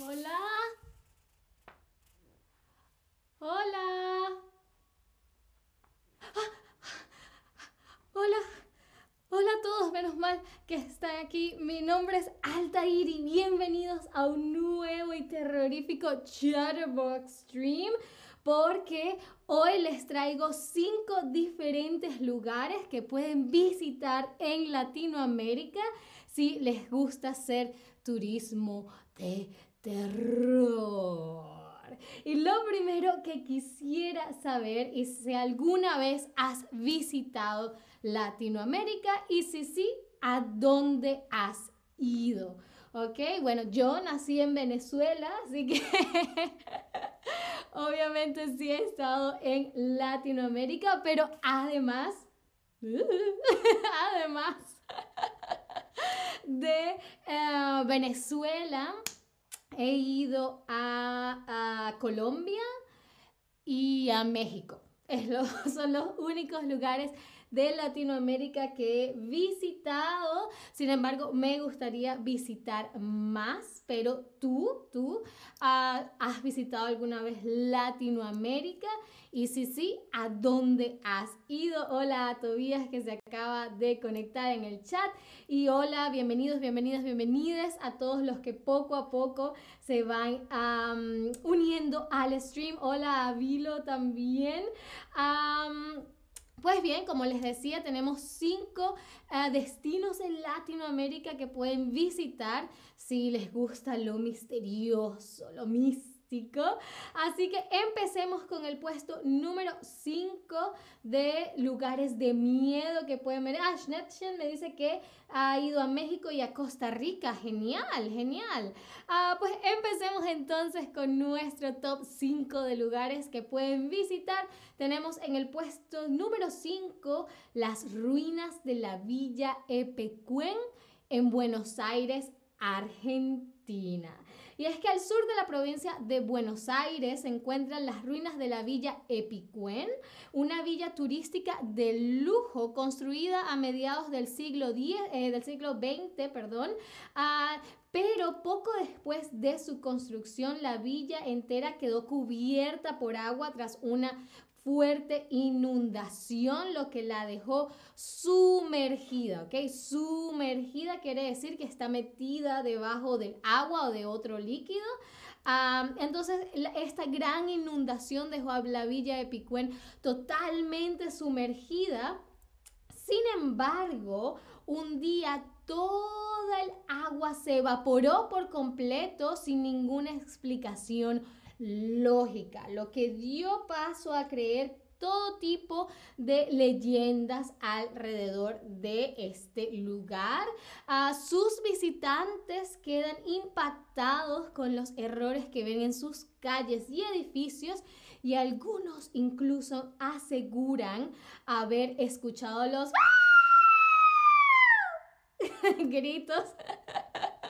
Hola. Hola. Hola. Hola a todos, menos mal que están aquí. Mi nombre es Altair y bienvenidos a un nuevo y terrorífico Chatterbox Stream porque hoy les traigo cinco diferentes lugares que pueden visitar en Latinoamérica si les gusta hacer turismo de terror. Y lo primero que quisiera saber es si alguna vez has visitado Latinoamérica y si sí, ¿a dónde has ido? ¿Ok? Bueno, yo nací en Venezuela, así que obviamente sí he estado en Latinoamérica, pero además, además de eh, Venezuela, he ido a, Colombia y a México. son los únicos lugares de Latinoamérica que he visitado. Sin embargo, me gustaría visitar más, pero tú, tú, ah, ¿has visitado alguna vez Latinoamérica? Y si sí, ¿a dónde has ido? Hola a Tobías que se acaba de conectar en el chat. Y hola, bienvenidos, bienvenidas, bienvenidas a todos los que poco a poco se van uniendo al stream. Hola a Vilo también. Pues bien, como les decía, tenemos cinco eh, destinos en Latinoamérica que pueden visitar si les gusta lo misterioso, lo místico Así que empecemos con el puesto número 5 de lugares de miedo que pueden ver. Ah, me dice que ha ido a México y a Costa Rica. Genial, genial. Ah, pues empecemos entonces con nuestro top 5 de lugares que pueden visitar. Tenemos en el puesto número 5 las ruinas de la Villa Epecuén en Buenos Aires, Argentina. Y es que al sur de la provincia de Buenos Aires se encuentran las ruinas de la villa Epicuén, una villa turística de lujo construida a mediados del siglo, eh, del siglo XX, perdón, ah, pero poco después de su construcción la villa entera quedó cubierta por agua tras una fuerte inundación, lo que la dejó sumergida, ¿ok? Sumergida quiere decir que está metida debajo del agua o de otro líquido. entonces, esta gran inundación dejó a la villa de Picuen totalmente sumergida. Sin embargo, un día toda el agua se evaporó por completo sin ninguna explicación lógica, lo que dio paso a creer todo tipo de leyendas alrededor de este lugar. a sus visitantes quedan impactados con los errores que ven en sus calles y edificios y algunos incluso aseguran haber escuchado los gritos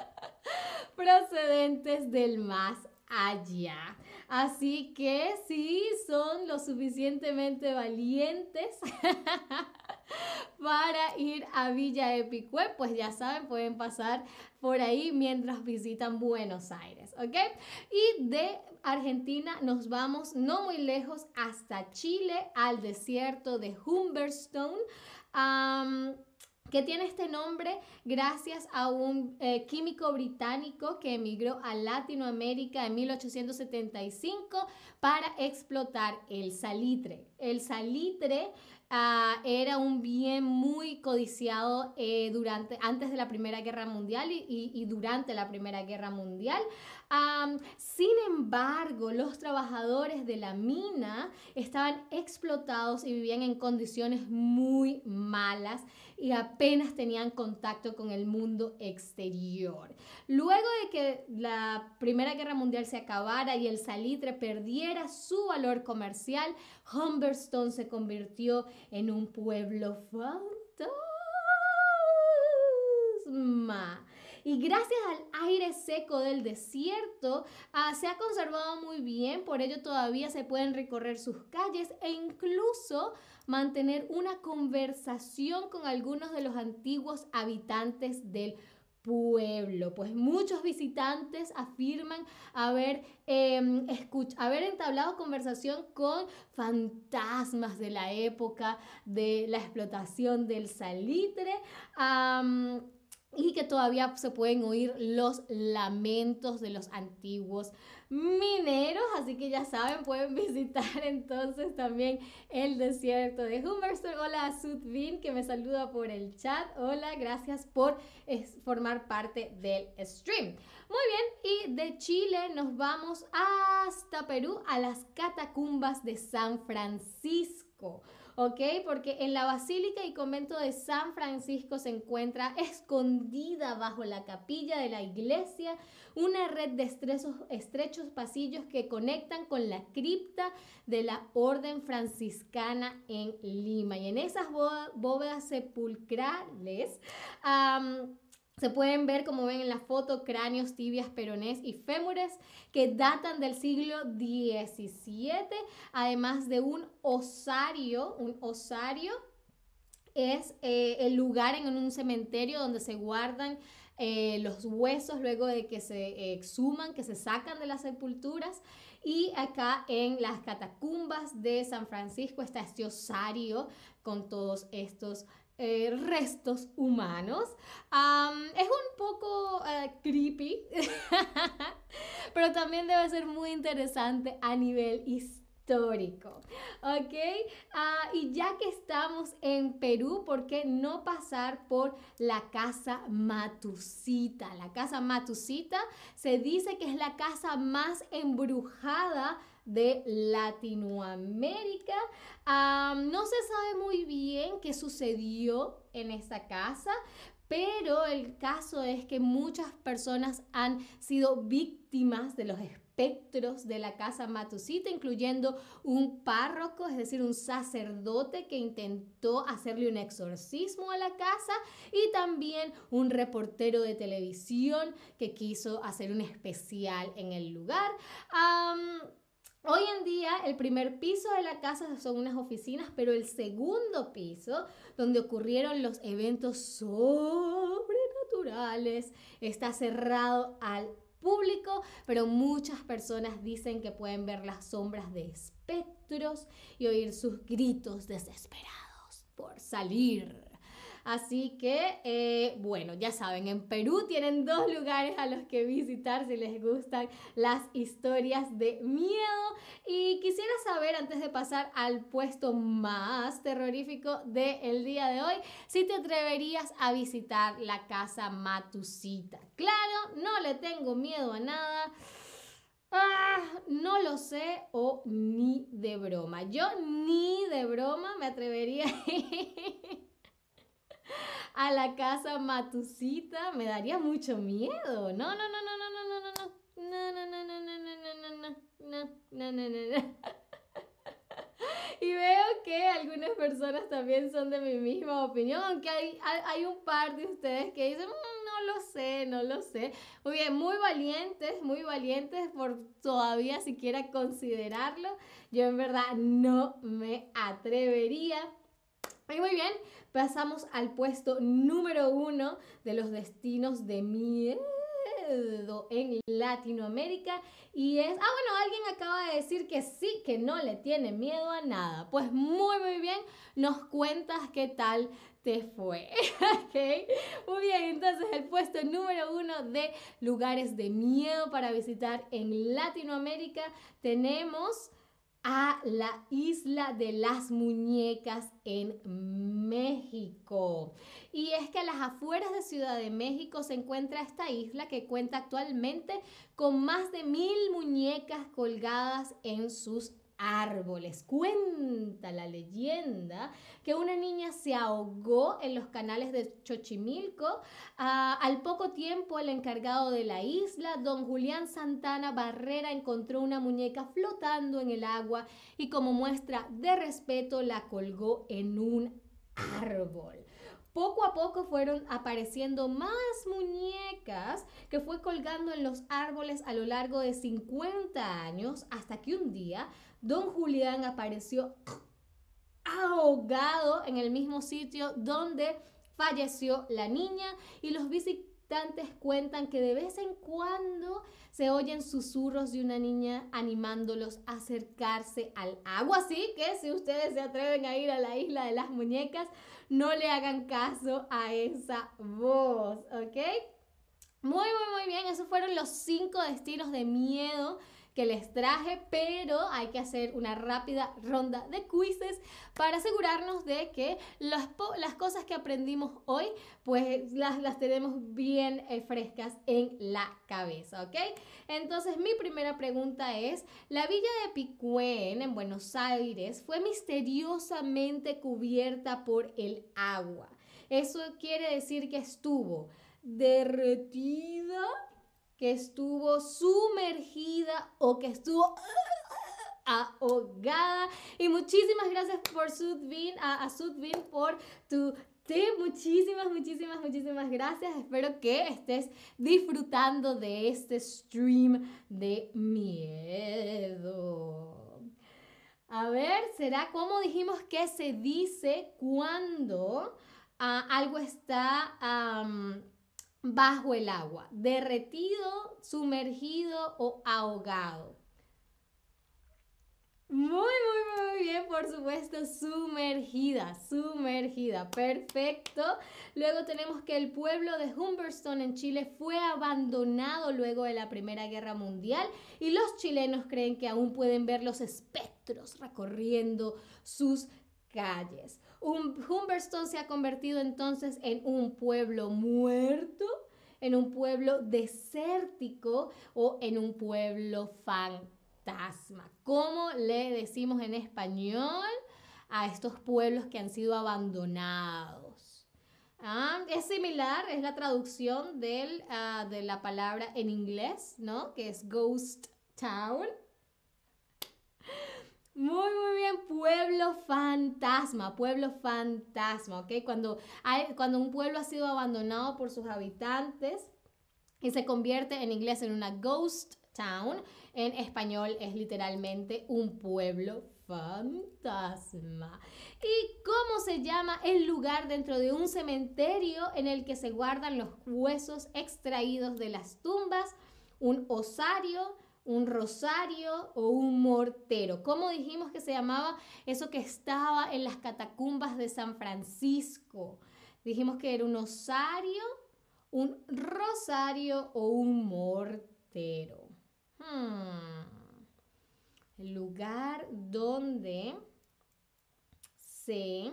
procedentes del más allá. Así que si son lo suficientemente valientes para ir a Villa Epicue, pues ya saben, pueden pasar por ahí mientras visitan Buenos Aires, ¿ok? Y de Argentina nos vamos no muy lejos hasta Chile, al desierto de Humberstone que tiene este nombre gracias a un eh, químico británico que emigró a Latinoamérica en 1875 para explotar el salitre. El salitre ah, era un bien muy codiciado eh, durante, antes de la Primera Guerra Mundial y durante la Primera Guerra Mundial sin embargo, los trabajadores de la mina estaban explotados y vivían en condiciones muy malas y apenas tenían contacto con el mundo exterior. Luego de que la Primera Guerra Mundial se acabara y el salitre perdiera su valor comercial, Humberstone se convirtió en un pueblo fantasma. Y gracias al aire seco del desierto ah, se ha conservado muy bien, por ello todavía se pueden recorrer sus calles e incluso mantener una conversación con algunos de los antiguos habitantes del pueblo, pues muchos visitantes afirman haber, em, haber entablado conversación con fantasmas de la época de la explotación del salitre y que todavía se pueden oír los lamentos de los antiguos mineros, así que ya saben, pueden visitar entonces también el desierto de Humberstone. Hola a Sudvin que me saluda por el chat. Hola, gracias por formar parte del stream. Muy bien, y de Chile nos vamos hasta Perú a las catacumbas de San Francisco. ¿Ok? Porque en la Basílica y Convento de San Francisco se encuentra escondida bajo la capilla de la iglesia una red de estrechos, estrechos pasillos que conectan con la cripta de la Orden Franciscana en Lima. Y en esas bóvedas sepulcrales... Se pueden ver, como ven en la foto, cráneos, tibias, peronés y fémures que datan del siglo XVII, además de un osario, un osario es eh, el lugar en un cementerio donde se guardan eh, los huesos luego de que se exhuman, que se sacan de las sepulturas. Y acá en las catacumbas de San Francisco está este osario con todos estos eh, restos humanos. es un poco eh, creepy, pero también debe ser muy interesante a nivel histórico. ¿Ok? Ah, y ya que estamos en Perú, ¿por qué no pasar por la casa Matusita? La casa Matusita se dice que es la casa más embrujada de Latinoamérica. no se sabe muy bien qué sucedió en esa casa, pero el caso es que muchas personas han sido víctimas de los espectros de la casa Matusita, incluyendo un párroco, es decir, un sacerdote que intentó hacerle un exorcismo a la casa y también un reportero de televisión que quiso hacer un especial en el lugar. Hoy en día el primer piso de la casa son unas oficinas, pero el segundo piso, donde ocurrieron los eventos sobrenaturales, está cerrado al público, pero muchas personas dicen que pueden ver las sombras de espectros y oír sus gritos desesperados por salir Así que, eh, bueno, ya saben, en Perú tienen dos lugares a los que visitar si les gustan las historias de miedo. Y quisiera saber, antes de pasar al puesto más terrorífico del día de hoy, si te atreverías a visitar la casa Matusita. Claro, no le tengo miedo a nada. Ah, no lo sé o ni de broma. Yo ni de broma me atrevería a la casa Matusita, me daría mucho miedo. No, no, no, no, no, no, no, no, no. No, no, no, no, no, no, no, no, no, no, no, no, no. Y veo que algunas personas también son de mi misma opinión, aunque hay, hay, un par de ustedes que dicen, no lo sé, no lo sé. Muy bien, muy valientes, muy valientes por todavía siquiera considerarlo. Yo en verdad no me atrevería. Muy bien, pasamos al puesto número uno de los destinos de miedo en Latinoamérica. Y es, ah bueno, alguien acaba de decir que sí, que no le tiene miedo a nada. Pues muy muy bien, nos cuentas qué tal te fue. Muy bien, entonces el puesto número uno de lugares de miedo para visitar en Latinoamérica. Tenemos a la isla de las muñecas en México. Y es que a las afueras de Ciudad de México se encuentra esta isla que cuenta actualmente con más de mil muñecas colgadas en sus árboles. Cuenta la leyenda que una niña se ahogó en los canales de Xochimilco. Ah, al poco tiempo, el encargado de la isla, don Julián Santana Barrera, encontró una muñeca flotando en el agua y como muestra de respeto la colgó en un árbol. Poco a poco fueron apareciendo más muñecas que fue colgando en los árboles a lo largo de 50 años hasta que un día don Julián apareció ahogado en el mismo sitio donde falleció la niña y los visitantes cuentan que de vez en cuando se oyen susurros de una niña animándolos a acercarse al agua. Así que si ustedes se atreven a ir a la isla de las muñecas, no le hagan caso a esa voz, ¿ok? Muy, muy, muy bien. Esos fueron los cinco destinos de miedo que les traje, pero hay que hacer una rápida ronda de quizzes para asegurarnos de que las, cosas que aprendimos hoy, pues las, tenemos bien eh, frescas en la cabeza, ¿ok? Entonces mi primera pregunta es, la villa de Picuen en Buenos Aires fue misteriosamente cubierta por el agua. Eso quiere decir que estuvo derretida estuvo sumergida o que estuvo ahogada. Y muchísimas gracias por Sudvin, a, a Sudvin por tu tip. Muchísimas, muchísimas, muchísimas gracias. Espero que estés disfrutando de este stream de miedo. A ver, ¿será como dijimos que se dice cuando ah, algo está bajo el agua, derretido, sumergido o ahogado. Muy, muy, muy bien, por supuesto, sumergida, sumergida, perfecto. Luego tenemos que el pueblo de Humberstone en Chile fue abandonado luego de la Primera Guerra Mundial y los chilenos creen que aún pueden ver los espectros recorriendo sus calles. Humberstone se ha convertido entonces en un pueblo muerto, en un pueblo desértico o en un pueblo fantasma. ¿Cómo le decimos en español a estos pueblos que han sido abandonados? Ah, es similar, es la traducción ah, de la palabra en inglés, ¿no? Que es ghost town. Muy, muy bien, pueblo fantasma, pueblo fantasma, ¿ok? Cuando, cuando un pueblo ha sido abandonado por sus habitantes y se convierte en inglés en una ghost town, en español es literalmente un pueblo fantasma. ¿Y cómo se llama el lugar dentro de un cementerio en el que se guardan los huesos extraídos de las tumbas? Un osario, un rosario o un mortero. ¿Cómo dijimos que se llamaba eso que estaba en las catacumbas de San Francisco? Dijimos que era un osario, un rosario o un mortero. Hmm. El lugar donde se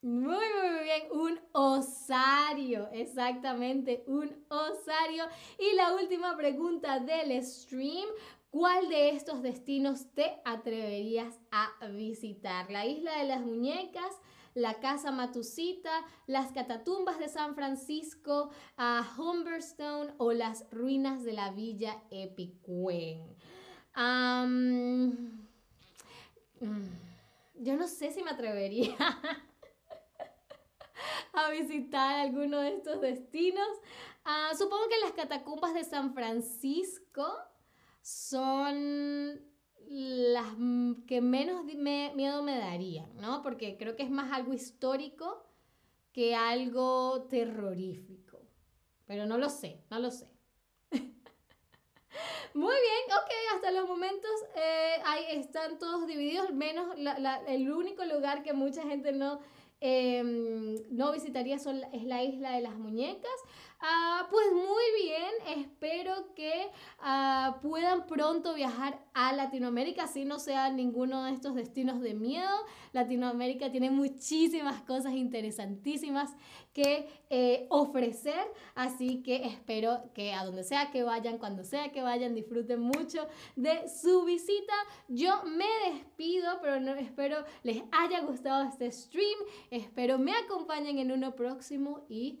Muy, muy bien, un osario, exactamente, un osario. Y la última pregunta del stream, ¿cuál de estos destinos te atreverías a visitar? ¿La isla de las muñecas? la Casa Matusita, las catatumbas de San Francisco, a Humberstone o las ruinas de la Villa Epicuen. Mm, yo no sé si me atrevería. a visitar alguno de estos destinos. Ah, supongo que las catacumbas de San Francisco son las que menos miedo me darían, ¿no? Porque creo que es más algo histórico que algo terrorífico. Pero no lo sé, no lo sé. Muy bien, ok, hasta los momentos eh, ahí están todos divididos, menos el único lugar que mucha gente no Em, no visitaría es la isla de las muñecas. Ah, pues muy bien, espero que ah, puedan pronto viajar a Latinoamérica, así no sea ninguno de estos destinos de miedo. Latinoamérica tiene muchísimas cosas interesantísimas que eh, ofrecer, así que espero que a donde sea que vayan, cuando sea que vayan, disfruten mucho de su visita. Yo me despido, pero no, espero les haya gustado este stream, espero me acompañen en uno próximo y